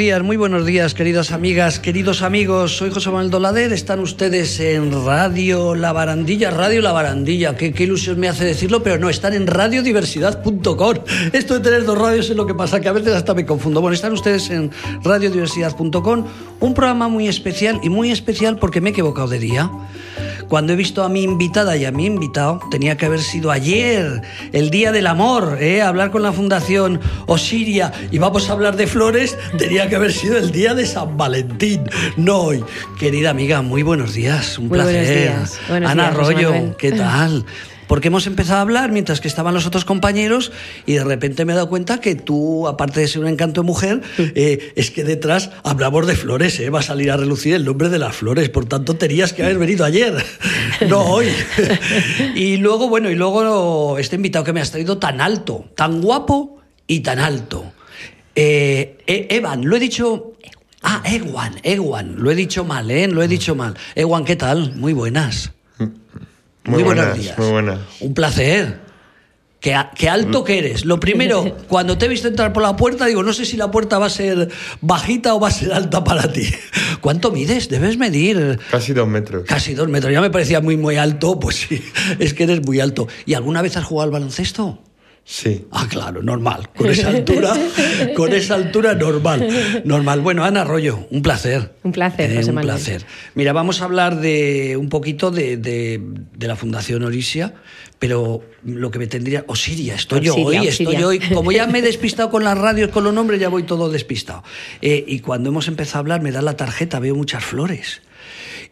Días, muy buenos días, queridas amigas, queridos amigos. Soy José Manuel Dolader. Están ustedes en Radio La Barandilla. Radio La Barandilla. Qué, qué ilusión me hace decirlo, pero no, están en radiodiversidad.com. Esto de tener dos radios es lo que pasa, que a veces hasta me confundo. Bueno, están ustedes en radiodiversidad.com. Un programa muy especial y muy especial porque me he equivocado de día. Cuando he visto a mi invitada y a mi invitado, tenía que haber sido ayer, el Día del Amor, ¿eh? hablar con la Fundación Osiria y vamos a hablar de flores, tenía que haber sido el Día de San Valentín, no hoy. Querida amiga, muy buenos días, un Muy placer. buenos días. Buenos Ana días, Arroyo, Manuel. ¿qué tal? Porque hemos empezado a hablar mientras que estaban los otros compañeros y de repente me he dado cuenta que tú, aparte de ser un encanto de mujer, eh, es que detrás hablamos de flores, ¿eh? va a salir a relucir el nombre de las flores, por tanto tenías que haber venido ayer, no hoy. y luego, bueno, y luego este invitado que me has traído tan alto, tan guapo y tan alto. Eh, eh, Evan, lo he dicho... Ah, Ewan, Ewan, lo he dicho mal, ¿eh? Lo he dicho mal. Ewan, ¿qué tal? Muy buenas. Muy buenos buenas, días. muy buenas. Un placer. Qué, qué alto que eres. Lo primero, cuando te he visto entrar por la puerta, digo, no sé si la puerta va a ser bajita o va a ser alta para ti. ¿Cuánto mides? Debes medir Casi dos metros. casi dos metros. Ya me parecía muy, muy alto. Pues sí, es que eres muy alto. ¿Y alguna vez has jugado al baloncesto? Sí. Ah, claro, normal. Con esa altura, con esa altura normal. Normal. Bueno, Ana Arroyo, un placer. Un placer, Eh, José Un Manuel. placer. Mira, vamos a hablar de un poquito de, de- de la Fundación Orisia, pero lo que me tendría. Osiria, estoy yo hoy, estoy yo hoy. Como ya me he despistado con las radios, con los nombres, ya voy todo despistado. Eh, y cuando hemos empezado a hablar, me da la tarjeta, veo muchas flores.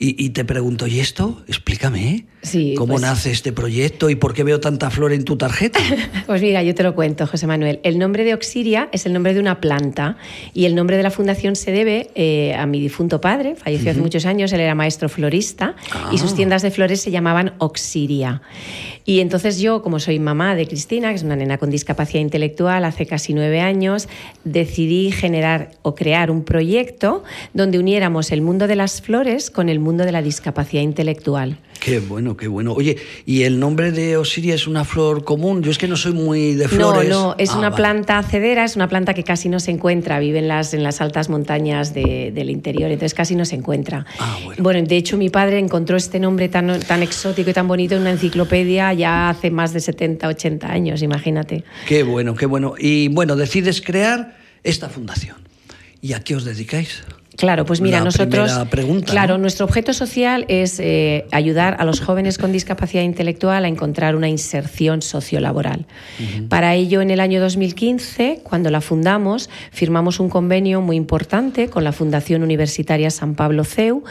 Y, y te pregunto, ¿y esto? Explícame, ¿eh? Sí, ¿Cómo pues- nace este proyecto y por qué veo tanta flor en tu tarjeta? Pues mira, yo te lo cuento, José Manuel. El nombre de Oxiria es el nombre de una planta y el nombre de la fundación se debe eh, a mi difunto padre, falleció hace muchos años, él era maestro florista y sus Ah. tiendas de flores se llamaban Oxiria. Y entonces yo, como soy mamá de Cristina, que es una nena con discapacidad intelectual, hace casi nueve años, decidí generar o crear un proyecto donde uniéramos el mundo de las flores con el mundo de la discapacidad intelectual. Qué bueno, qué bueno. Oye, ¿y el nombre de Osiria es una flor común? Yo es que no soy muy de flores. No, no, es Ah, una vale. planta cedera, es una planta que casi no se encuentra, vive en las, en las altas montañas de- del interior, entonces casi no se encuentra. Ah, bueno. de hecho mi padre encontró este nombre tan, tan exótico y tan bonito en una enciclopedia ya hace más de 70, 80 años, imagínate. Qué bueno, qué bueno. Y bueno, decides crear esta fundación. ¿Y a qué os dedicáis? Claro, pues mira, La nosotros. pregunta, claro, ¿no? nuestro objeto social es eh, ayudar a los jóvenes con discapacidad intelectual a encontrar una inserción sociolaboral. Para ello, en el año 2015, cuando la fundamos, firmamos un convenio muy importante con la Fundación Universitaria San Pablo CEU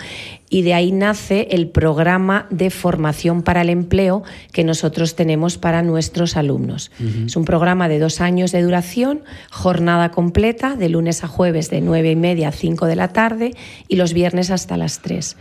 y de ahí nace el programa de formación para el empleo que nosotros tenemos para nuestros alumnos. Es un programa de dos años de duración, jornada completa, de lunes a jueves de nueve y media a 5 de la tarde y los viernes hasta las 3.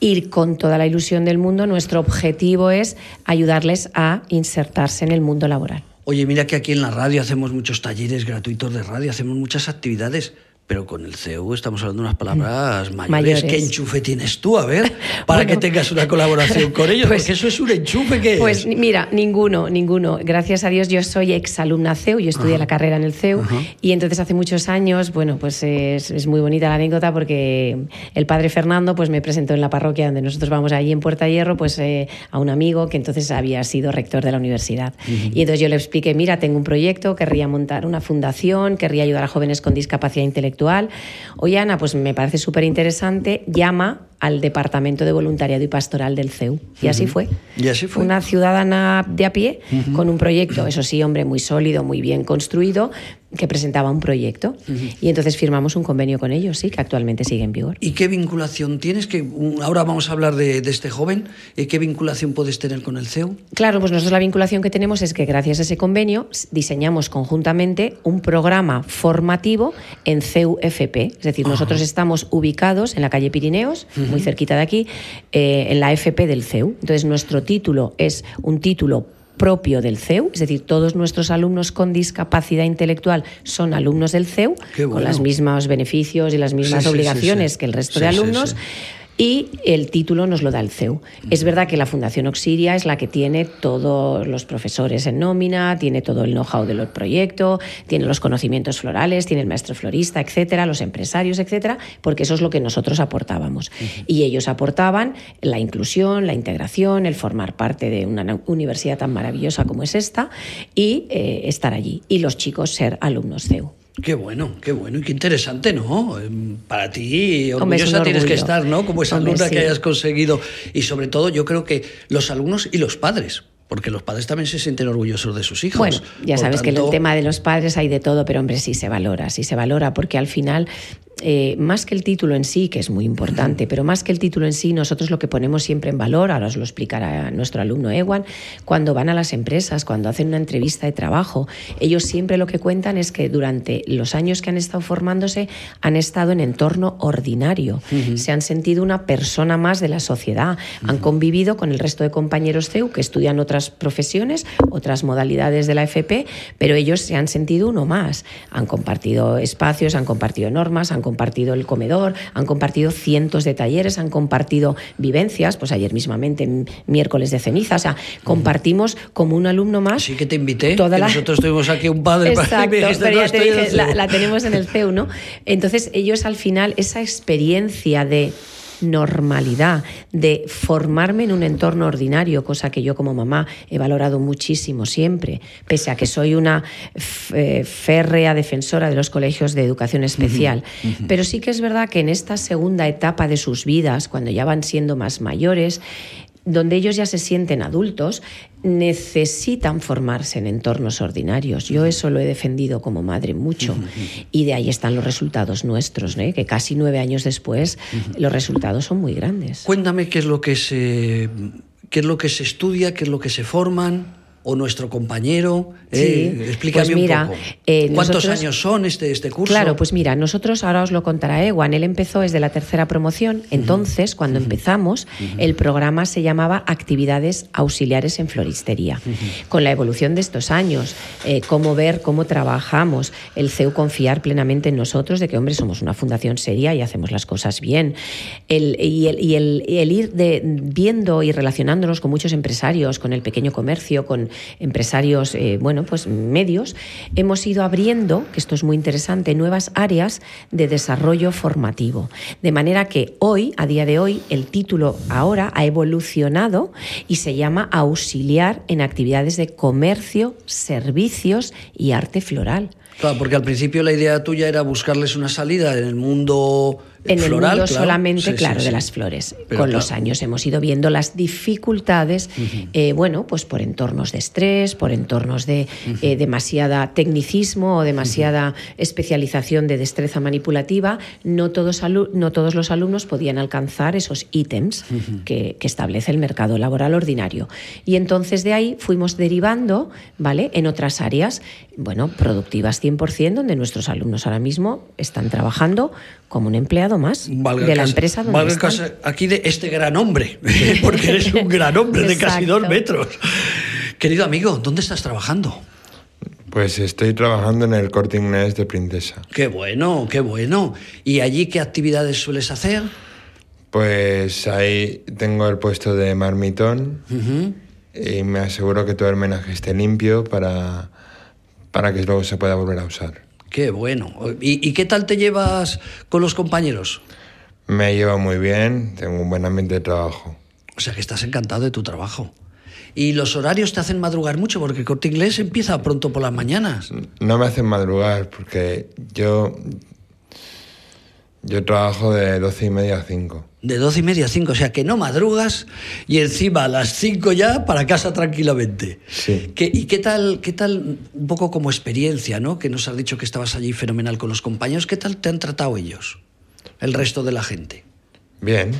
Y con toda la ilusión del mundo, nuestro objetivo es ayudarles a insertarse en el mundo laboral. Oye, mira que aquí en la radio hacemos muchos talleres gratuitos de radio, hacemos muchas actividades. Pero con el CEU estamos hablando de unas palabras mayores. Mayores. ¿Qué enchufe tienes tú? A ver, para Bueno. que tengas una colaboración con ellos. Pues- porque eso es un enchufe que Pues ni- mira, ninguno, ninguno. Gracias a Dios yo soy exalumna CEU, yo estudié la carrera en el CEU y entonces hace muchos años, bueno, pues es, es muy bonita la anécdota porque el padre Fernando pues me presentó en la parroquia donde nosotros vamos allí en Puerta Hierro pues eh, a un amigo que entonces había sido rector de la universidad. Y entonces yo le expliqué, mira, tengo un proyecto, querría montar una fundación, querría ayudar a jóvenes con discapacidad intelectual. Oye, Ana, pues me parece súper interesante, llama al Departamento de Voluntariado y Pastoral del CEU. Y así fue. Y así fue. Una ciudadana de a pie con un proyecto, eso sí, hombre, muy sólido, muy bien construido, que presentaba un proyecto. Y entonces firmamos un convenio con ellos, sí, que actualmente sigue en vigor. ¿Y qué vinculación tienes? Que ahora vamos a hablar de, de este joven. Eh, ¿Qué vinculación puedes tener con el CEU? Claro, pues nosotros la vinculación que tenemos es que gracias a ese convenio diseñamos conjuntamente un programa formativo en CEU-FP. Es decir, nosotros estamos ubicados en la calle Pirineos, muy cerquita de aquí, eh, en la FP del CEU. Entonces, nuestro título es un título propio del CEU, es decir, todos nuestros alumnos con discapacidad intelectual son alumnos del CEU, con los mismos beneficios y las mismas Sí, sí, sí, obligaciones sí. que el resto de alumnos. Y el título nos lo da el CEU. Es verdad que la Fundación Oxiria es la que tiene todos los profesores en nómina, tiene todo el know-how del proyecto, tiene los conocimientos florales, tiene el maestro florista, etcétera, los empresarios, etcétera, porque eso es lo que nosotros aportábamos. Y ellos aportaban la inclusión, la integración, el formar parte de una universidad tan maravillosa como es esta y eh, estar allí. Y los chicos ser alumnos CEU. Qué bueno, qué bueno y qué interesante, ¿no? Em, para ti, orgullosa tienes que estar, ¿no? Como esa alumna que hayas conseguido. Y sobre todo, yo creo que los alumnos y los padres, porque los padres también se sienten orgullosos de sus hijos. Bueno, ya sabes que en el tema de los padres hay de todo, pero hombre, sí se valora, sí se valora, porque al final eh, más que el título en sí, que es muy importante, pero más que el título en sí, nosotros lo que ponemos siempre en valor, ahora os lo explicará nuestro alumno Ewan, cuando van a las empresas, cuando hacen una entrevista de trabajo, ellos siempre lo que cuentan es que durante los años que han estado formándose han estado en entorno ordinario, se han sentido una persona más de la sociedad, han convivido con el resto de compañeros CEU que estudian otras profesiones, otras modalidades de la FP, pero ellos se han sentido uno más, han compartido espacios, han compartido normas, han compartido el comedor, han compartido cientos de talleres, han compartido vivencias, pues ayer mismamente, miércoles de ceniza, o sea, compartimos como un alumno más. Sí que te invité, toda nosotros tuvimos aquí un padre Exacto, pero ya te dije, la, la tenemos en el CEU, ¿no? Entonces ellos al final, esa experiencia de normalidad, de formarme en un entorno ordinario, cosa que yo como mamá he valorado muchísimo siempre, pese a que soy una eh, férrea defensora de los colegios de educación especial. Pero sí que es verdad que en esta segunda etapa de sus vidas, cuando ya van siendo más mayores, donde ellos ya se sienten adultos, necesitan formarse en entornos ordinarios. Yo eso lo he defendido como madre mucho y de ahí están los resultados nuestros, ¿eh? que casi nueve años después los resultados son muy grandes. Cuéntame qué es lo que se, qué es lo que se estudia, qué es lo que se forman o nuestro compañero. Eh, explícame pues mira, un poco. Eh, ¿Cuántos años son este, este curso? Claro, pues mira, nosotros ahora os lo contará Ewan. Él empezó desde la tercera promoción. Entonces, cuando empezamos, el programa se llamaba Actividades Auxiliares en Floristería. Con la evolución de estos años, eh, cómo ver cómo trabajamos, el CEU confiar plenamente en nosotros de que, hombre, somos una fundación seria y hacemos las cosas bien. El, y, el, y, el, ir de, viendo y relacionándonos con muchos empresarios, con el pequeño comercio, con empresarios, eh, bueno, pues medios, hemos ido abriendo, que esto es muy interesante, nuevas áreas de desarrollo formativo. De manera que hoy, a día de hoy, el título ahora ha evolucionado y se llama Auxiliar en actividades de comercio, servicios y arte floral. Claro, porque al principio la idea tuya era buscarles una salida en el mundo en el mundo solamente, claro, de las flores. Con los años hemos ido viendo las dificultades, eh, bueno, pues por entornos de estrés, por entornos de eh, demasiada tecnicismo o demasiada especialización de destreza manipulativa. No todos, no todos los alumnos podían alcanzar esos ítems que, que, establece el mercado laboral ordinario. Y entonces de ahí fuimos derivando, ¿vale?, en otras áreas, bueno, productivas 100%, donde nuestros alumnos ahora mismo están trabajando como un empleado más de la empresa donde están. aquí de este gran hombre, porque eres un gran hombre de casi dos metros. Querido amigo, ¿dónde estás trabajando? Pues estoy trabajando en el Corte Inglés de Princesa. Qué bueno, qué bueno. ¿Y allí qué actividades sueles hacer? Pues ahí tengo el puesto de marmitón y me aseguro que todo el menaje esté limpio para, para que luego se pueda volver a usar. Qué bueno. ¿Y, qué tal te llevas con los compañeros? Me llevo muy bien, tengo un buen ambiente de trabajo. O sea que estás encantado de tu trabajo. ¿Y los horarios te hacen madrugar mucho? Porque corte inglés empieza pronto por las mañanas. No me hacen madrugar porque yo, yo trabajo de doce y media a cinco. De doce y media a cinco, o sea que no madrugas y encima a las cinco ya para casa tranquilamente. Sí. ¿Y qué tal, qué tal, un poco como experiencia, ¿no? Que nos has dicho que estabas allí fenomenal con los compañeros, ¿qué tal te han tratado ellos? El resto de la gente. Bien.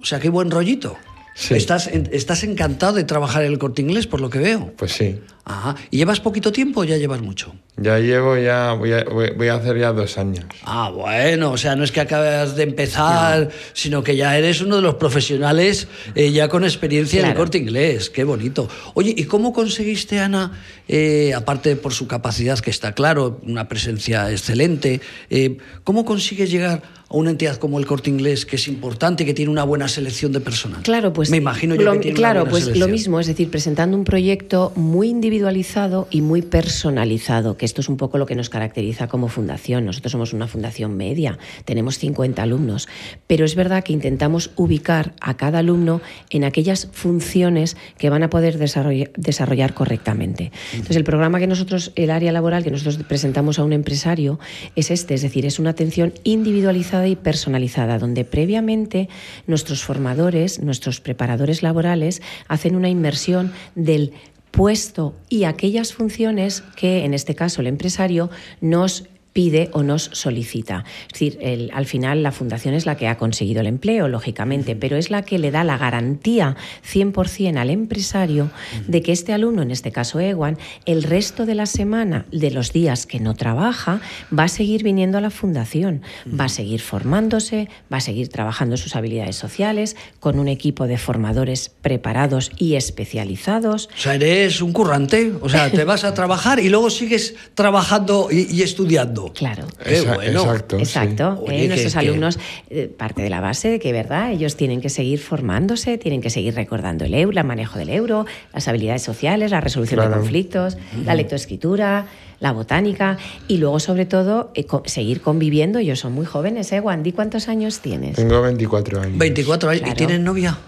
O sea, qué buen rollito. Sí. Estás, estás encantado de trabajar en el corte inglés, por lo que veo. Pues sí. Ajá. ¿Y llevas poquito tiempo o ya llevas mucho? Ya llevo, ya voy a, voy, a hacer ya dos años. Ah, bueno, o sea, no es que acabas de empezar, sino que ya eres uno de los profesionales eh, ya con experiencia en el corte inglés. Qué bonito. Oye, ¿y cómo conseguiste, Ana, eh, aparte por su capacidad, que está claro, una presencia excelente, eh, cómo consigues llegar a una entidad como el corte inglés, que es importante, que tiene una buena selección de personal? Claro, pues Me imagino yo lo- que tiene una claro, buena pues lo mismo, es decir, presentando un proyecto muy individualizado y muy personalizado, que esto es un poco lo que nos caracteriza como fundación. Nosotros somos una fundación media, tenemos 50 alumnos, pero es verdad que intentamos ubicar a cada alumno en aquellas funciones que van a poder desarrolla- desarrollar correctamente. Entonces, el programa que nosotros, el área laboral que nosotros presentamos a un empresario es este, es decir, es una atención individualizada y personalizada, donde previamente nuestros formadores, nuestros preparadores laborales, hacen una inmersión del puesto y aquellas funciones que, en este caso, el empresario nos pide o nos solicita. Es decir, el- al final la fundación es la que ha conseguido el empleo, lógicamente, pero es la que le da la garantía 100% al empresario de que este alumno, en este caso Ewan, el resto de la semana, de los días que no trabaja, va a seguir viniendo a la fundación, va a seguir formándose, va a seguir trabajando sus habilidades sociales con un equipo de formadores preparados y especializados. O sea, eres un currante, o sea, te vas a trabajar y luego sigues trabajando y, y estudiando. Claro. Qué Esa- bueno. Exacto. sí. Exacto. Oye, Eh, nuestros que- alumnos, eh, parte de la base de que, ¿verdad? Ellos tienen que seguir formándose, tienen que seguir recordando el euro, el manejo del euro, las habilidades sociales, la resolución de conflictos, la lectoescritura, la botánica y luego, sobre todo, eh, co- seguir conviviendo. Ellos son muy jóvenes, ¿eh, Wandy? ¿Cuántos años tienes? Tengo 24 años. 24 años. ¿Y tienes novia?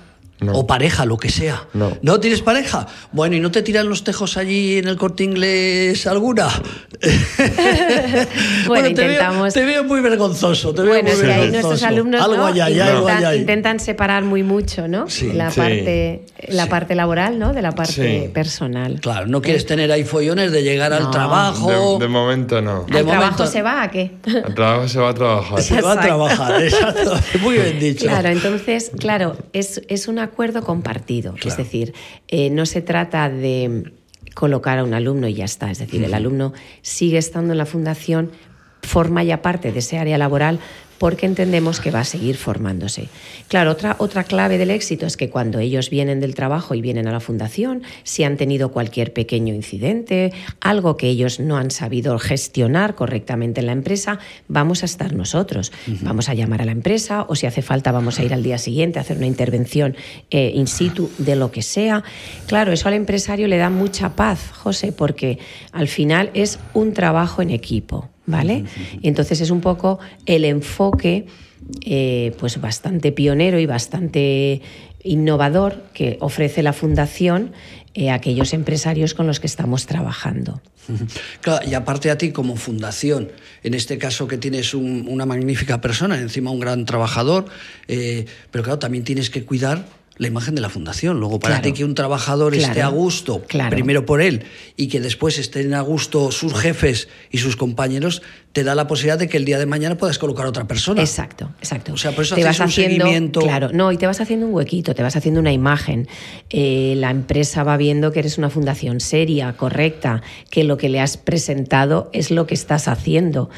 No. O pareja, lo que sea. No. tienes pareja? Bueno, ¿y no te tiran los tejos allí en el corte inglés alguna? Bueno, te veo- intentamos- Te veo, muy vergonzoso. Te veo Bueno, muy es que ahí nuestros alumnos algo ¿no? ahí, intentan, algo intentan separar muy mucho, ¿no? Sí. la Sí. parte, la Sí. parte laboral, ¿no? De la parte Sí. personal. Claro, no quieres tener ahí follones de llegar al No. trabajo. De, de momento no. De ¿Al trabajo momento- se va a qué? Al trabajo se va a trabajar. Se va a Exacto. trabajar, exacto. Muy bien dicho. Claro, entonces, claro, es, es un acuerdo compartido. Es decir, eh, no se trata de colocar a un alumno y ya está. Es decir, el alumno sigue estando en la fundación, forma ya parte de ese área laboral porque entendemos que va a seguir formándose. Claro, otra, otra clave del éxito es que cuando ellos vienen del trabajo y vienen a la fundación, si han tenido cualquier pequeño incidente, algo que ellos no han sabido gestionar correctamente en la empresa, vamos a estar nosotros. Vamos a llamar a la empresa o si hace falta vamos a ir al día siguiente a hacer una intervención eh, in situ de lo que sea. Claro, eso al empresario le da mucha paz, José, porque al final es un trabajo en equipo. ¿Vale? Y entonces es un poco el enfoque eh, pues bastante pionero y bastante innovador que ofrece la Fundación eh, a aquellos empresarios con los que estamos trabajando. Claro, y aparte a ti como fundación, en este caso que tienes un- una magnífica persona, encima un gran trabajador, eh, pero claro, también tienes que cuidar la imagen de la fundación. Luego, para Claro. que un trabajador esté a gusto, Claro. primero por él, y que después estén a gusto sus jefes y sus compañeros, te da la posibilidad de que el día de mañana puedas colocar a otra persona. Exacto, exacto. O sea, por eso te hacéis vas un haciendo, seguimiento. Claro, no, y te vas haciendo un huequito, te vas haciendo una imagen. Eh, la empresa va viendo que eres una fundación seria, correcta, que lo que le has presentado es lo que estás haciendo.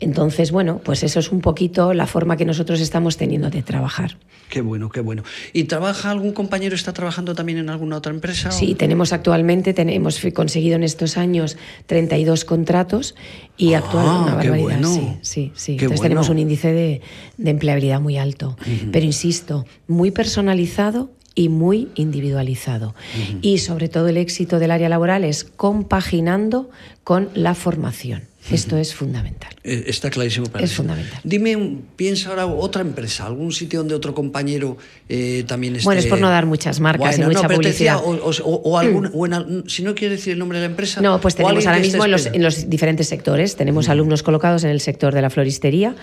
Entonces, bueno, pues eso es un poquito la forma que nosotros estamos teniendo de trabajar. Qué bueno, qué bueno. ¿Y trabaja algún compañero, está trabajando también en alguna otra empresa? Sí, tenemos actualmente, tenemos conseguido en estos años 32 contratos y Ah, actualmente una qué barbaridad. bueno. Sí, sí, sí. Qué Entonces bueno. tenemos un índice de, de empleabilidad muy alto. Pero insisto, muy personalizado y muy individualizado. Y sobre todo el éxito del área laboral es compaginando con la formación. Esto es fundamental. Eh, Está clarísimo para Es mí. fundamental. Dime, piensa ahora otra empresa, algún sitio donde otro compañero eh, también esté. Bueno, es por no dar muchas marcas y Bueno, mucha no, decía, publicidad. o, o- o algún, o en al- si no quiere decir el nombre de la empresa. No, pues tenemos ahora mismo en los, en los diferentes sectores. Tenemos alumnos colocados en el sector de la floristería,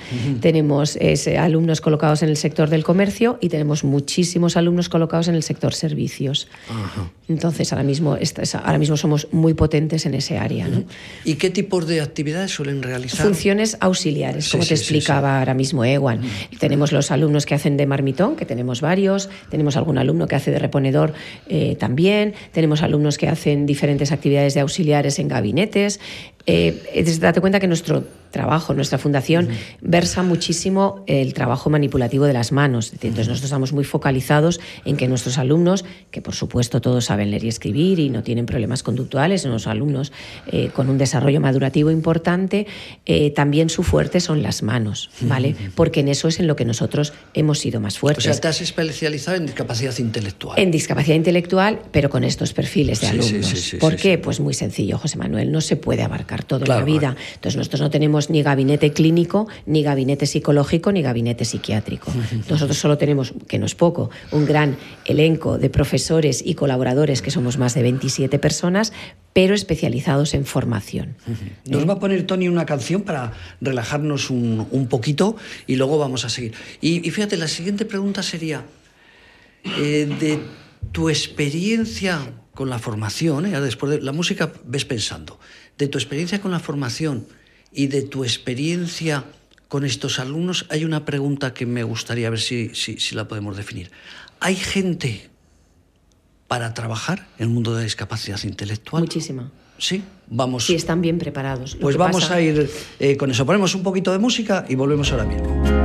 tenemos eh, alumnos colocados en el sector del comercio y tenemos muchísimos alumnos colocados en el sector servicios. Ajá. Entonces, ahora mismo, ahora mismo somos muy potentes en ese área. ¿no? ¿Y qué tipos de actividades suelen realizar? Funciones auxiliares, como te explicaba ahora mismo Ewan. Tenemos los alumnos que hacen de marmitón, que tenemos varios, tenemos algún alumno que hace de reponedor eh, también, tenemos alumnos que hacen diferentes actividades de auxiliares en gabinetes. Eh, date cuenta que nuestro trabajo, nuestra fundación, versa muchísimo el trabajo manipulativo de las manos. Entonces, nosotros estamos muy focalizados en que nuestros alumnos, que por supuesto todos saben leer y escribir y no tienen problemas conductuales, son los alumnos eh, con un desarrollo madurativo importante, eh, también su fuerte son las manos, ¿vale? Porque en eso es en lo que nosotros hemos sido más fuertes. O sea, te has especializado en discapacidad intelectual. En discapacidad intelectual, pero con estos perfiles de alumnos. ¿Por qué? Pues muy sencillo, José Manuel, no se puede abarcar todo en la vida. Entonces, nosotros no tenemos ni gabinete clínico, ni gabinete psicológico, ni gabinete psiquiátrico. Nosotros solo tenemos, que no es poco, un gran elenco de profesores y colaboradores, que somos más de 27 personas, pero especializados en formación. Nos va a poner Tony una canción para relajarnos un, poquito y luego vamos a seguir. Y, fíjate, la siguiente pregunta sería, eh, de tu experiencia con la formación, ¿eh? después de la música ves pensando, de tu experiencia con la formación y de tu experiencia con estos alumnos, hay una pregunta que me gustaría ver si, si, la podemos definir. ¿Hay gente para trabajar en el mundo de la discapacidad intelectual? Muchísima. Sí, vamos. Sí, están bien preparados. pues vamos a ir eh, con eso. Ponemos un poquito de música y volvemos ahora mismo.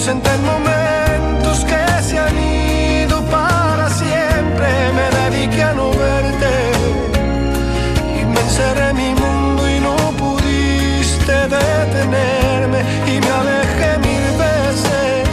ausenté en momentos que se han ido para siempre. Me dediqué a no verte y me encerré en mi mundo y no pudiste detenerme y me alejé mil veces.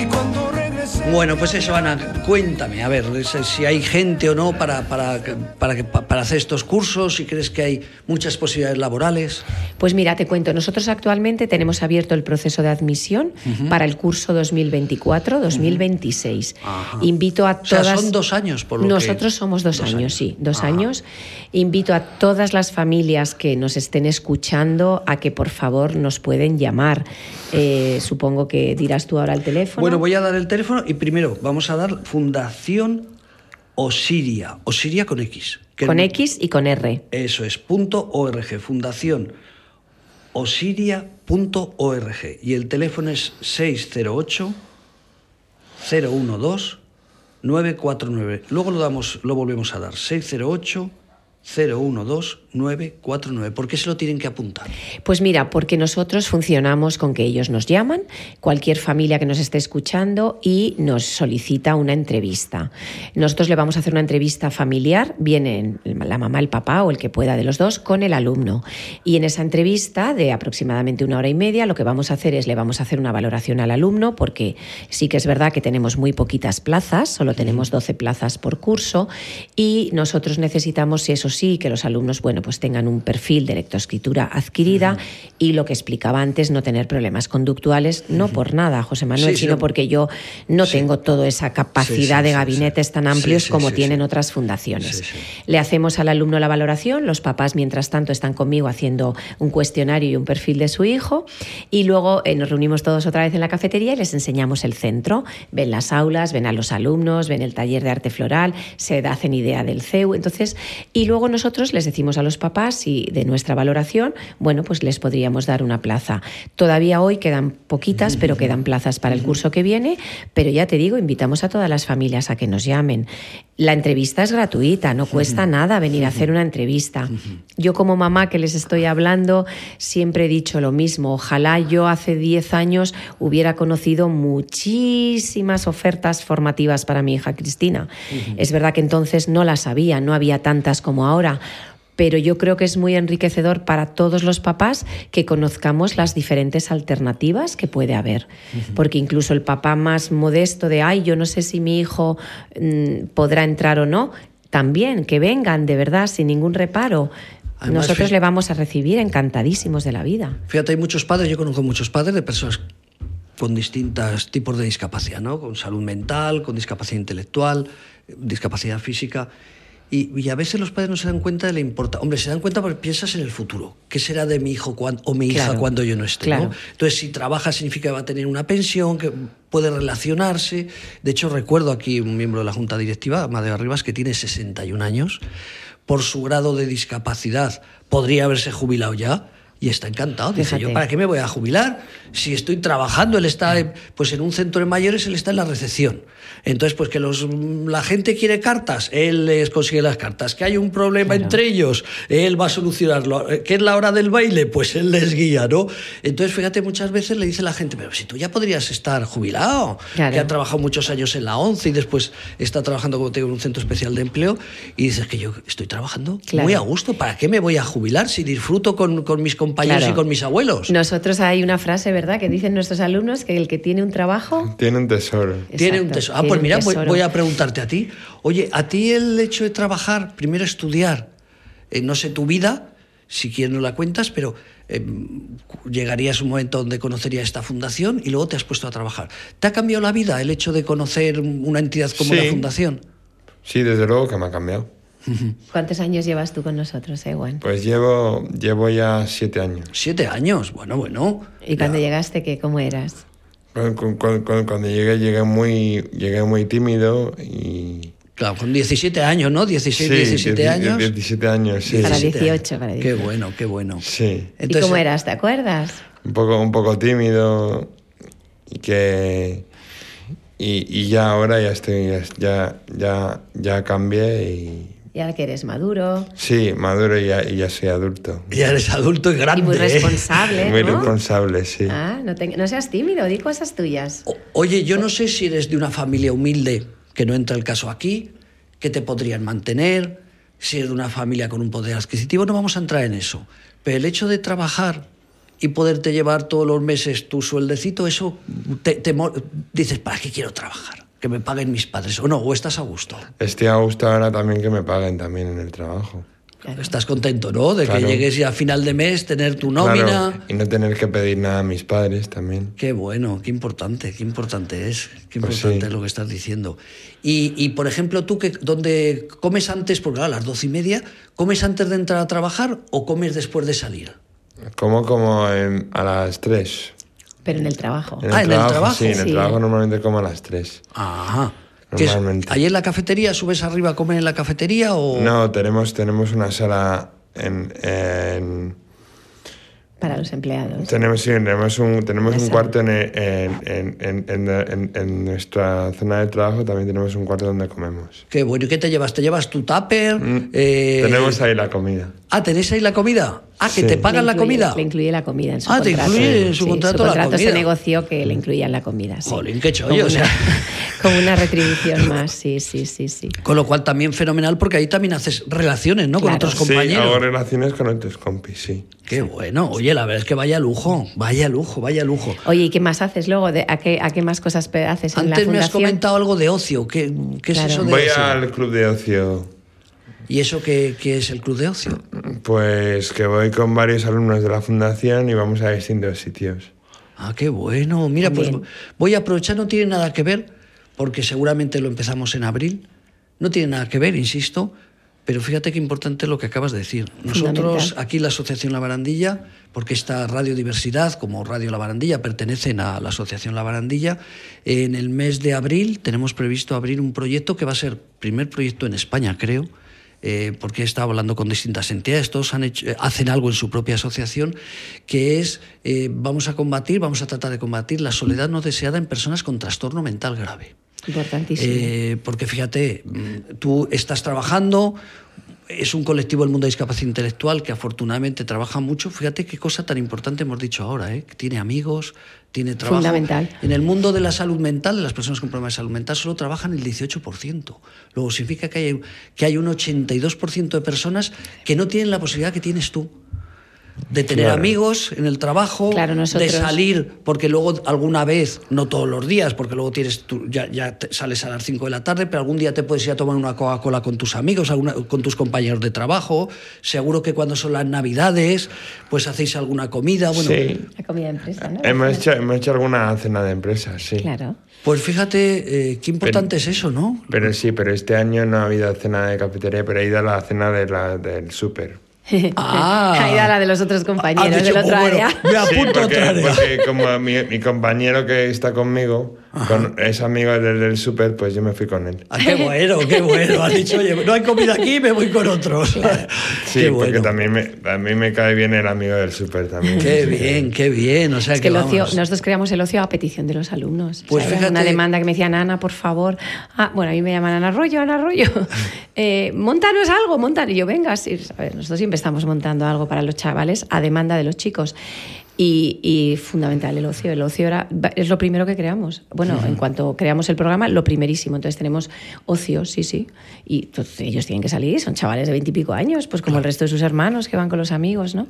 Y cuando regresé. Bueno, pues eso, Ana, cuéntame, a ver, si hay gente o no para, para, para, para hacer estos cursos, si crees que hay muchas posibilidades laborales. Pues mira, te cuento, nosotros actualmente tenemos abierto el proceso de admisión para el curso 2024-2026. Invito a todas... O sea, son dos años, por lo Nosotros somos dos, años, sí, dos años. Invito a todas las familias que nos estén escuchando a que por favor nos pueden llamar. Eh, supongo que dirás tú ahora el teléfono. Bueno, voy a dar el teléfono y primero vamos a dar Fundación Osiria, Osiria con X. con X y con R. Eso es, punto .org, Fundación osiria.org y el teléfono es 608 012 949. Luego lo damos lo volvemos a dar 608 012949. ¿Por qué se lo tienen que apuntar? Pues mira, porque nosotros funcionamos con que ellos nos llaman, cualquier familia que nos esté escuchando y nos solicita una entrevista. Nosotros le vamos a hacer una entrevista familiar, viene la mamá, el papá o el que pueda de los dos, con el alumno. Y en esa entrevista de aproximadamente una hora y media, lo que vamos a hacer es le vamos a hacer una valoración al alumno, porque sí que es verdad que tenemos muy poquitas plazas, solo tenemos 12 plazas por curso, y nosotros necesitamos, si esos sí, que los alumnos, bueno, pues tengan un perfil de lectoescritura adquirida y lo que explicaba antes, no tener problemas conductuales, no por nada, José Manuel, Sí, sí, sino no. porque yo no tengo toda esa capacidad Sí, sí, de sí, gabinetes sí. tan amplios Sí, sí, como sí, tienen sí. otras fundaciones. Sí, sí. Le hacemos al alumno la valoración, los papás mientras tanto están conmigo haciendo un cuestionario y un perfil de su hijo y luego eh, nos reunimos todos otra vez en la cafetería y les enseñamos el centro. Ven las aulas, ven a los alumnos, ven el taller de arte floral, se hacen idea del CEU. Entonces, y luego nosotros les decimos a los papás si de nuestra valoración, bueno, pues les podríamos dar una plaza. Todavía hoy quedan poquitas, pero quedan plazas para el curso que viene, pero ya te digo, invitamos a todas las familias a que nos llamen. La entrevista es gratuita, no cuesta nada venir a hacer una entrevista. Yo como mamá que les estoy hablando, siempre he dicho lo mismo. Ojalá yo hace 10 años hubiera conocido muchísimas ofertas formativas para mi hija Cristina. Es verdad que entonces no las había, no había tantas como ahora. Pero yo creo que es muy enriquecedor para todos los papás que conozcamos las diferentes alternativas que puede haber. Porque incluso el papá más modesto de, ay, yo no sé si mi hijo mm, podrá entrar o no, también, que vengan de verdad sin ningún reparo. Además, Nosotros le vamos a recibir encantadísimos de la vida. Fíjate, hay muchos padres, yo conozco muchos padres de personas con distintos tipos de discapacidad, ¿no? Con salud mental, con discapacidad intelectual, discapacidad física. Y, y a veces los padres no se dan cuenta de la importancia. Hombre, se dan cuenta porque piensas en el futuro. ¿Qué será de mi hijo o mi hija Claro, cuando yo no esté? ¿no? claro. Entonces, si trabaja significa que va a tener una pensión, que puede relacionarse. De hecho, recuerdo aquí un miembro de la Junta Directiva, Amadeo Arribas, que tiene 61 años. Por su grado de discapacidad, podría haberse jubilado ya. Y está encantado. Dice, Fíjate. yo, ¿para qué me voy a jubilar? Si estoy trabajando, él está pues en un centro de mayores, él está en la recepción. Entonces, pues que los, la gente quiere cartas, él les consigue las cartas. Que hay un problema Claro. entre ellos, él va a solucionarlo. Eh, ¿Qué es la hora del baile? Pues él les guía, ¿no? Entonces, fíjate, muchas veces le dice la gente, pero si tú ya podrías estar jubilado, Claro. que ha trabajado muchos años en la ONCE y después está trabajando, como te digo, en un centro especial de empleo, y dices que yo estoy trabajando Claro. muy a gusto, ¿para qué me voy a jubilar si disfruto con, con mis compañeros Claro. y con mis abuelos? Nosotros hay una frase, ¿verdad?, que dicen nuestros alumnos que el que tiene un trabajo Tiene un tesoro. Tiene un tesoro. Ah, pues mira, voy, a preguntarte a ti. Oye, a ti el hecho de trabajar, primero estudiar, eh, no sé tu vida, si quieres no la cuentas, pero eh, llegarías un momento donde conocerías esta fundación y luego te has puesto a trabajar. ¿Te ha cambiado la vida el hecho de conocer una entidad como Sí. la fundación? Sí, desde luego que me ha cambiado. ¿Cuántos años llevas tú con nosotros, Ewan? Pues llevo, llevo ya siete años. Siete años, bueno, bueno. ¿Y cuando llegaste, qué, cómo eras? Cuando, cuando- cuando- llegué, llegué muy, llegué muy tímido y... Claro, con 17 años, ¿no? 16, Sí, 17 dieci- años. 17 años, sí. Para 17 18, para Qué 18. bueno, qué bueno. Sí. ¿Y cómo eras? ¿Te acuerdas? Un poco, un poco tímido y que... Y, y ya ahora ya estoy, ya, ya, ya cambié y... Y ahora que eres maduro Sí, maduro y ya, y ya soy adulto. Ya eres adulto y grande. y muy ¿eh? responsable, Muy ¿no? responsable, sí. Ah, no, te- no seas tímido, di cosas tuyas. O- Oye, yo no sé si eres de una familia humilde, que no entra el caso aquí, que te podrían mantener, si eres de una familia con un poder adquisitivo, no vamos a entrar en eso. Pero el hecho de trabajar y poderte llevar todos los meses tu sueldecito, eso te, dices, ¿para qué quiero trabajar? Que me paguen mis padres. O no, o estás a gusto. Estoy a gusto ahora también que me paguen también en el trabajo. Claro. Estás contento, ¿no? De Claro. que llegues ya a final de mes, tener tu nómina. Claro, y no tener que pedir nada a mis padres también. Qué bueno, qué importante, qué importante es, qué Pues importante sí. es lo que estás diciendo. Y, y, por ejemplo, tú, que, ¿dónde comes antes? Porque a las doce y media, ¿comes antes de entrar a trabajar o comes después de salir? Como como en- a las 3. Pero en el trabajo. Ah, ¿en el trabajo? Sí, en el Sí. trabajo normalmente como a las 3. Ajá. Normalmente. ¿Ahí en la cafetería subes arriba a comer en la cafetería o...? No, tenemos, tenemos una sala en... en- Para los empleados. tenemos, sí, tenemos un, tenemos un cuarto en, en, en, en- en- en- en nuestra zona de trabajo, también tenemos un cuarto donde comemos. Qué bueno, ¿y qué te llevas? ¿Te llevas tu tupper? Mm, Eh, Tenemos ahí la comida. Ah, ¿tenéis ahí la comida? Ah, que Sí. te pagan Le la incluye- comida. Le incluye la comida en su Ah, te contrato. incluye en su Sí, contrato su la contrato comida. se negoció que le incluían la comida. Sí. Jolín, qué chollo, Como o sea. una, como una retribución más, sí, sí, sí, sí. Con lo cual también fenomenal porque ahí también haces relaciones, ¿no? Con Claro. otros Sí, compañeros. hago relaciones con otros compis, sí. Qué bueno. Oye, la verdad es que vaya lujo, vaya lujo, vaya lujo. Oye, ¿y qué más haces luego? ¿De- a, qué, ¿A qué más cosas haces en la Antes me has fundación? comentado algo de ocio. ¿Qué, qué es Claro. eso de Voy ocio? al club de ocio ¿Y eso qué, qué es el Club de Ocio? Pues que voy con varios alumnos de la fundación y vamos a distintos sitios. Ah, qué bueno. Mira, pues voy a aprovechar, no tiene nada que ver, porque seguramente lo empezamos en abril. No tiene nada que ver, insisto, pero fíjate qué importante lo que acabas de decir. Nosotros, aquí la Asociación La Barandilla, porque esta radiodiversidad, como Radio La Barandilla, pertenecen a la Asociación La Barandilla, en el mes de abril tenemos previsto abrir un proyecto que va a ser primer proyecto en España, creo, eh, porque he estado hablando con distintas entidades, todos han hecho- eh, hacen algo en su propia asociación, que es, eh, vamos a combatir, vamos a tratar de combatir la soledad no deseada en personas con trastorno mental grave. Importantísimo. Eh, porque fíjate, mm, tú estás trabajando, es un colectivo del mundo de discapacidad intelectual que afortunadamente trabaja mucho. Fíjate qué cosa tan importante hemos dicho ahora, ¿eh? tiene amigos, tiene trabajo. Fundamental. En el mundo de la salud mental, de las personas con problemas de salud mental, solo trabajan el 18%. Luego significa que hay, que hay un 82% de personas que no tienen la posibilidad que tienes tú. De tener Claro. amigos en el trabajo, Claro, de salir, porque luego alguna vez, no todos los días, porque luego tienes tú- ya, ya te- sales a las 5 de la tarde, pero algún día te puedes ir a tomar una Coca-Cola con tus amigos, alguna- con tus compañeros de trabajo. Seguro que cuando son las navidades, pues hacéis alguna comida. Bueno, sí. La comida de empresa, ¿no? Hemos hecho, hemos hecho alguna cena de empresa, sí. Claro. pues fíjate eh, qué importante es eso, ¿no? Pero sí, pero este año no ha habido cena de cafetería, pero he ido a la cena de la, del súper. Ah. Ahí da la de los otros compañeros dicho, del otro "Oh, bueno, área. Me apunto a porque, otra área. porque como mi, mi compañero que está conmigo con, es amigo del, del súper, pues yo me fui con él. Ah, qué bueno, qué bueno. Has dicho, oye, no hay comida aquí, me voy con otros. Sí, qué porque bueno. también me, también me cae bien el amigo del súper también. Qué Sí. bien, qué bien. O sea Es que el ocio, nosotros creamos el ocio a petición de los alumnos. Pues O sea, fíjate- Una demanda que me decían, Ana, por favor. Ah, bueno, a mí me llaman Ana Arroyo, Ana Arroyo. Eh, montanos algo, montan. Y yo, venga, sí, a ver, nosotros siempre estamos montando algo para los chavales a demanda de los chicos. Y, y fundamental el ocio. El ocio era, es lo primero que creamos. Bueno, en cuanto creamos el programa, lo primerísimo. Entonces tenemos ocio, sí, sí. Y ellos tienen que salir, son chavales de veintipico años, pues como el resto de sus hermanos que van con los amigos, ¿no?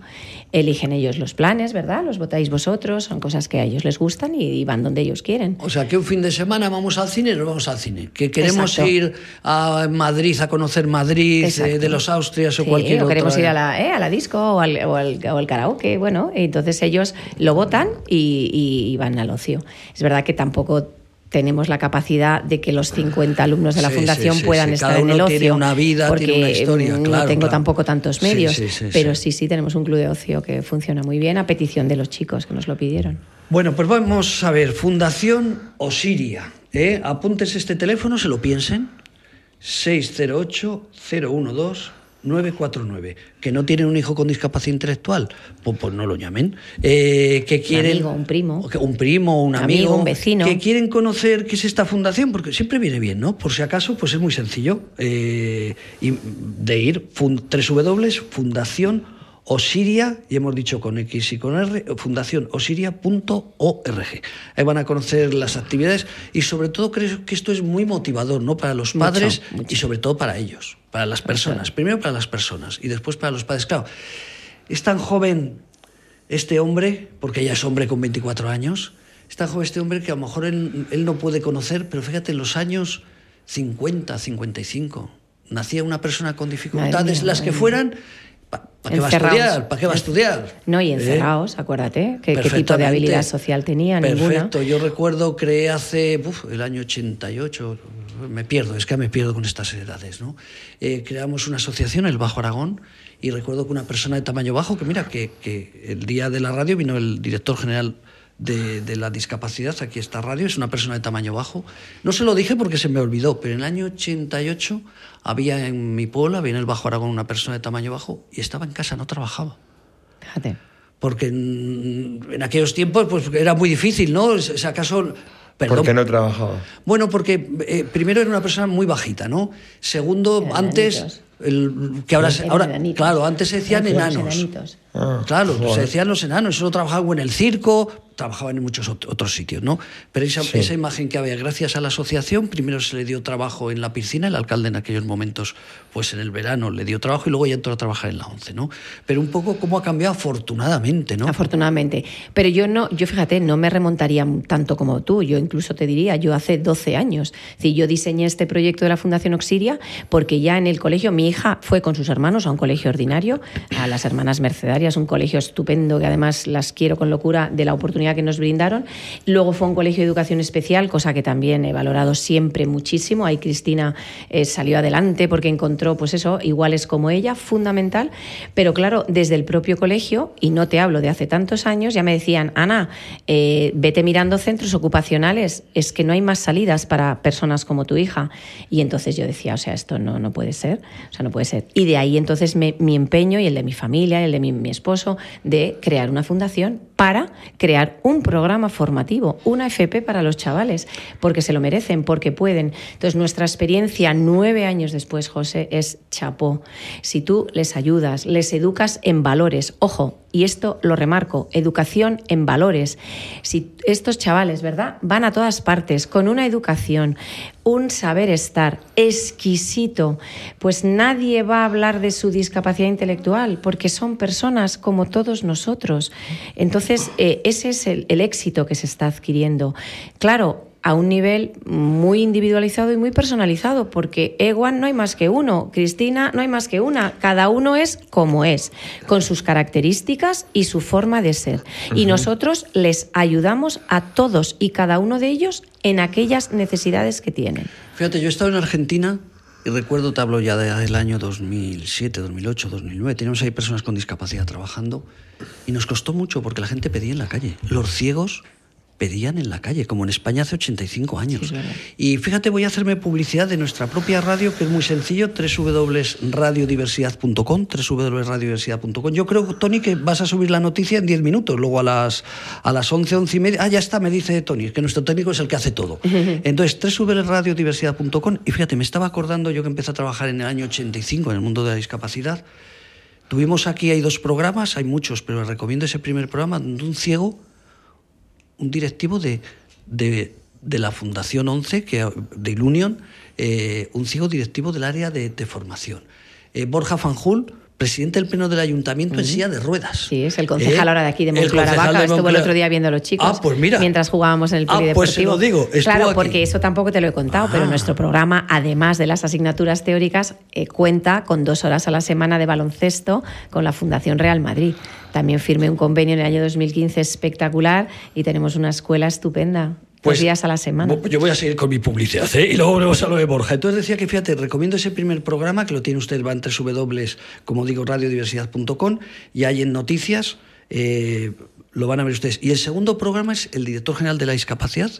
Eligen ellos los planes, ¿verdad? Los votáis vosotros, son cosas que a ellos les gustan y, y van donde ellos quieren. O sea, que un fin de semana vamos al cine, nos vamos al cine. Que queremos Exacto. ir a Madrid a conocer Madrid, eh, de los Austrias o Sí, cualquier o queremos otra. ir a la, eh, a la disco o al, o al- o al karaoke, bueno, entonces ellos lo votan y, y- y van al ocio. Es verdad que tampoco tenemos la capacidad de que los 50 alumnos de la Sí, fundación sí, puedan estar Cada en el ocio tiene una vida, porque tiene una historia, mm, claro, no tengo claro. tampoco tantos medios, pero sí. sí, tenemos un club de ocio que funciona muy bien a petición de los chicos que nos lo pidieron. Bueno, pues vamos a ver, Fundación Osiria. ¿eh? Apúntense este teléfono, se lo piensen. 608-012-949. Que no tienen un hijo con discapacidad intelectual, pues, pues no lo llamen. Eh, que quieren, amigo, un primo. Un primo, un Un amigo. amigo, un vecino. Que quieren conocer qué es esta fundación, porque siempre viene bien, ¿no? Por si acaso, pues es muy sencillo. eh, de ir, fun, Fundación Osiria, y hemos dicho con X y con R, fundacionosiria.org. Ahí van a conocer las actividades y sobre todo creo que esto es muy motivador, ¿no? Para los padres mucho. y sobre todo para ellos, para las personas. Primero para las personas y después para los padres. Claro, es tan joven este hombre, porque ya es hombre con 24 años, es tan joven este hombre que a lo mejor él, él no puede conocer, pero fíjate, en los años 50, 55, nacía una persona con dificultades, mía, las que fueran, ¿para qué va a estudiar? ¿Para qué va a estudiar? No, y ¿Eh? encerrados, acuérdate, ¿qué, qué tipo de habilidad social tenía? Ninguna. Perfecto, yo recuerdo, creé hace uf, el año 88, me pierdo, es que me pierdo con estas edades, ¿no? Eh, creamos una asociación, el Bajo Aragón, y recuerdo que una persona de tamaño bajo, que mira, que, que el día de la radio vino el director general de, de la discapacidad, aquí está radio, es una persona de tamaño bajo. No se lo dije porque se me olvidó, pero en el año 88 había en mi pueblo, había en el Bajo Aragón una persona de tamaño bajo y estaba en casa, no trabajaba Fíjate. porque en, en aquellos tiempos pues era muy difícil, ¿no? Si acaso... Perdón. ¿Por qué no trabajaba? Bueno, porque eh, primero era una persona muy bajita, ¿no? Segundo, Eran antes, el- que ahora, se- ahora enanitos. claro, antes se decían enanos. enanitos. Ah, claro, se decían los enanos, solo trabajaban en el circo, trabajaban en muchos ot- otros sitios, ¿no? Pero esa, Sí. esa imagen que había, gracias a la asociación, primero se le dio trabajo en la piscina, el alcalde en aquellos momentos, pues en el verano le dio trabajo y luego ya entró a trabajar en la ONCE, ¿no? Pero un poco cómo ha cambiado afortunadamente, ¿no? Afortunadamente. Pero yo no, yo fíjate, no me remontaría tanto como tú. Yo incluso te diría, yo hace 12 años. Decir, yo diseñé este proyecto de la Fundación Oxiria porque ya en el colegio Mi hija fue con sus hermanos a un colegio ordinario, a las hermanas mercedarias, un colegio estupendo que además las quiero con locura de la oportunidad que nos brindaron. Luego fue un colegio de educación especial, cosa que también he valorado siempre muchísimo. Ahí Cristina eh, salió adelante porque encontró, pues eso, iguales como ella, fundamental. Pero claro, desde el propio colegio, y no te hablo de hace tantos años, ya me decían, Ana, eh, vete mirando centros ocupacionales, es que no hay más salidas para personas como tu hija. Y entonces yo decía, o sea, esto no, no puede ser, o sea, no puede ser. Y de ahí entonces mi empeño y el de mi familia, el de mi, mi esposo, de crear una fundación para crear un programa formativo, una FP para los chavales, porque se lo merecen, porque pueden. Entonces, nuestra experiencia nueve años después, José, es chapó. Si tú les ayudas, les educas en valores, ojo, y esto lo remarco, educación en valores. Si estos chavales, ¿verdad? Van a todas partes con una educación, un saber estar exquisito, pues nadie va a hablar de su discapacidad intelectual porque son personas como todos nosotros. Entonces, eh, ese es el, el éxito que se está adquiriendo. Claro, a un nivel muy individualizado y muy personalizado, porque Ewan no hay más que uno, Cristina no hay más que una, cada uno es como es, con sus características y su forma de ser. Y nosotros les ayudamos a todos y cada uno de ellos en aquellas necesidades que tienen. Fíjate, yo he estado en Argentina y recuerdo, te hablo ya del año 2007, 2008, 2009, teníamos ahí personas con discapacidad trabajando y nos costó mucho porque la gente pedía en la calle. Los ciegos pedían en la calle, como en España hace 85 años. y fíjate, voy a hacerme publicidad de nuestra propia radio, que es muy sencillo, www.radiodiversidad.com, www.radiodiversidad.com. Yo creo, Tony, que vas a subir la noticia en 10 minutos, luego a las, a las 11, 11 y media. Ah, ya está, me dice Tony, que nuestro técnico es el que hace todo. Entonces, www.radiodiversidad.com, y fíjate, me estaba acordando yo que empecé a trabajar en el año 85 en el mundo de la discapacidad. Tuvimos aquí, hay dos programas, hay muchos, pero recomiendo ese primer programa, donde un ciego un directivo de, de, la Fundación 11, que, de Ilunion, eh, un ciego directivo del área de, formación. Eh, Borja Fanjul, presidente del Pleno del Ayuntamiento en silla de ruedas. Sí, es el concejal eh, ahora de aquí de Moncloa Vaca. Estuvo el otro día viendo a los chicos ah, pues mira. mientras jugábamos en el polideportivo. Ah, pues se lo digo. Claro, porque eso tampoco te lo he contado, pero ah. nuestro programa, además de las asignaturas teóricas, cuenta con dos horas a la semana de baloncesto con la Fundación Real Madrid. También firmé un convenio en el año 2015 espectacular y tenemos una escuela estupenda. Pues, días a la semana. Yo voy a seguir con mi publicidad ¿eh? y luego volvemos a lo de Borja. Entonces decía que, fíjate, recomiendo ese primer programa que lo tiene usted, va en W, como digo, radiodiversidad.com y hay en noticias, eh, lo van a ver ustedes. Y el segundo programa es el director general de la discapacidad,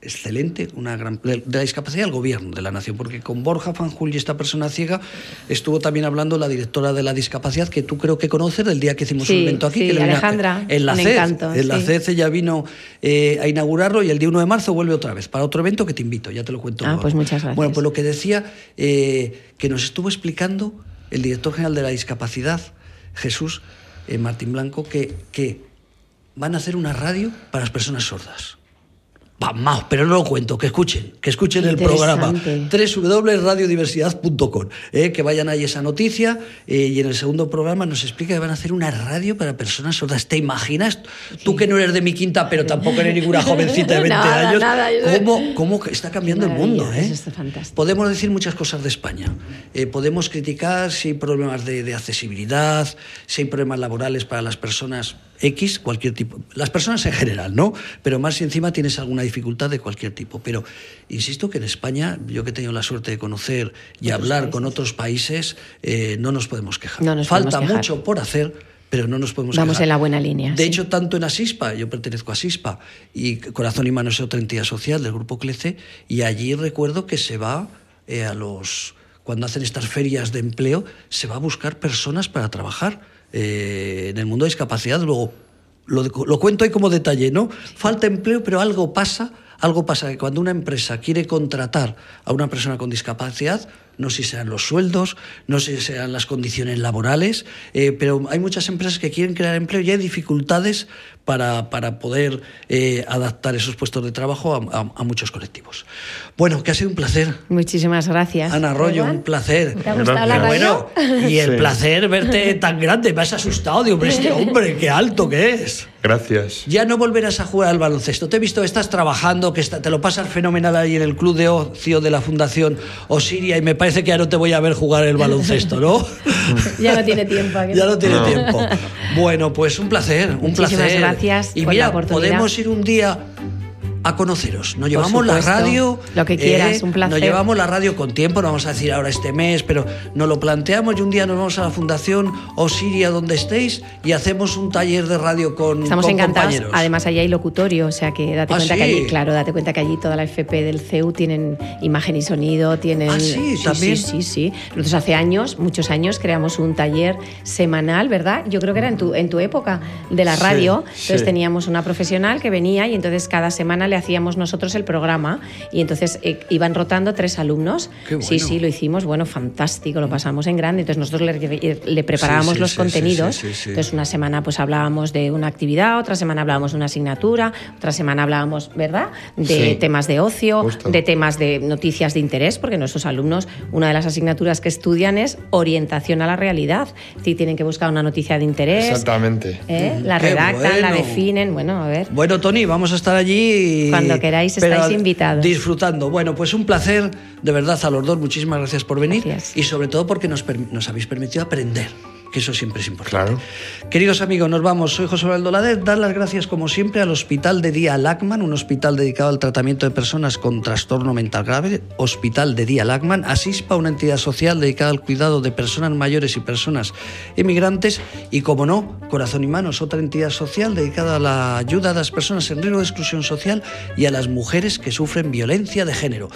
excelente, una gran de la discapacidad del gobierno de la nación, porque con Borja Fanjul y esta persona ciega estuvo también hablando la directora de la discapacidad que tú creo que conoces del día que hicimos un evento aquí, que Alejandra, en la CED, en la CED ella vino eh, a inaugurarlo y el día 1 de marzo vuelve otra vez para otro evento que te invito, ya te lo cuento. Ah, pues muchas gracias. Bueno, pues lo que decía eh, que nos estuvo explicando el director general de la discapacidad, Jesús eh, Martín Blanco, que, que van a hacer una radio para las personas sordas más, pero no lo cuento, que escuchen, que escuchen el programa www.radiodiversidad.com, eh, que vayan ahí esa noticia eh, y en el segundo programa nos explica que van a hacer una radio para personas sordas. ¿Te imaginas? Tú que no eres de mi quinta, pero tampoco eres ninguna jovencita de 20 años, ¿cómo, ¿cómo, está cambiando el mundo? Eh? Podemos decir muchas cosas de España. Podemos criticar si hay problemas de, de accesibilidad, si hay problemas laborales para las personas X, cualquier tipo. Las personas en general, ¿no? Pero más si encima tienes alguna dificultad de cualquier tipo. Pero insisto que en España, yo que he tenido la suerte de conocer y hablar con otros países, eh, no nos podemos quejar. Falta mucho por hacer, pero no nos podemos Vamos en la buena línea. De hecho, tanto en Asispa, yo pertenezco a Asispa, y Corazón y Manos es otra entidad social del Grupo CLECE, y allí recuerdo que se va eh, a los. Cuando hacen estas ferias de empleo, se va a buscar personas para trabajar eh, en el mundo de discapacidad. Luego, lo, lo, cuento ahí como detalle, ¿no? Falta empleo, pero algo pasa, algo pasa que cuando una empresa quiere contratar a una persona con discapacidad, no sé si sean los sueldos, no sé si sean las condiciones laborales, eh, pero hay muchas empresas que quieren crear empleo y hay dificultades para, para poder eh, adaptar esos puestos de trabajo a, muchos colectivos. Bueno, que ha sido un placer. Muchísimas gracias. Ana Arroyo, un placer. ¿Te ha gustado la Bueno, y el placer verte tan grande, me has asustado, digo, este hombre, qué alto que es. Gracias. Ya no volverás a jugar al baloncesto. Te he visto, estás trabajando, que te lo pasas fenomenal ahí en el club de ocio de la Fundación Osiria y me parece parece que ya no te voy a ver jugar el baloncesto, ¿no? ya no tiene tiempo. Ya no tiene tiempo. Bueno, pues un placer, un Muchísimas placer. gracias Y por mira, la oportunidad. podemos ir un día a conoceros. Nos llevamos la radio. Lo que quieras, un placer. Nos llevamos la radio con tiempo, no vamos a decir ahora este mes, pero nos lo planteamos y un día nos vamos a la Fundación Osiria, donde estéis, y hacemos un taller de radio con, Estamos con encantados. compañeros. Además, allí hay locutorio, o sea que date ¿Ah, cuenta sí? que allí, claro, date cuenta que allí toda la FP del CEU tienen imagen y sonido, tienen. Ah, sí, también. Sí, sí, sí. Nosotros hace años, muchos años, creamos un taller semanal, ¿verdad? Yo creo que era en tu, en tu época de la Sí, radio. Entonces sí. teníamos una profesional que venía y entonces cada semana le hacíamos nosotros el programa y entonces eh, iban rotando tres alumnos. Qué bueno. Sí, sí, lo hicimos, bueno, fantástico, lo pasamos en grande. Entonces nosotros le, le preparábamos sí, los sí, contenidos. sí, sí, sí. Entonces una semana pues hablábamos de una actividad, otra semana hablábamos de una asignatura, otra semana hablábamos, ¿verdad? De Sí. temas de ocio, Justo. de temas de noticias de interés, porque nuestros alumnos, una de las asignaturas que estudian es orientación a la realidad. Si tienen que buscar una noticia de interés, Exactamente. ¿eh? la redactan, la definen, bueno, a ver. Bueno, Tony, vamos a estar allí. Cuando queráis, pero estáis invitados. Disfrutando. Bueno, pues un placer, de verdad, a los dos. Muchísimas gracias por venir. Gracias. Y sobre todo porque nos habéis permitido aprender, que eso siempre es importante. Claro. Queridos amigos, nos vamos. Soy José Manuel Doladet. Dar las gracias, como siempre, al Hospital de Día Lacman, un hospital dedicado al tratamiento de personas con trastorno mental grave. Hospital de Día Lacman. Asispa, una entidad social dedicada al cuidado de personas mayores y personas inmigrantes. Y, como no, Corazón y Manos, otra entidad social dedicada a la ayuda a las personas en riesgo de exclusión social y a las mujeres que sufren violencia de género.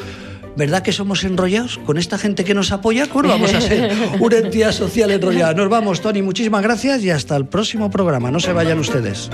¿Verdad que somos enrollados con esta gente que nos apoya? ¿Cómo no vamos a ser una entidad social enrollada? Nos vamos, Tony. Muchísimas gracias y hasta el próximo programa. No se vayan ustedes.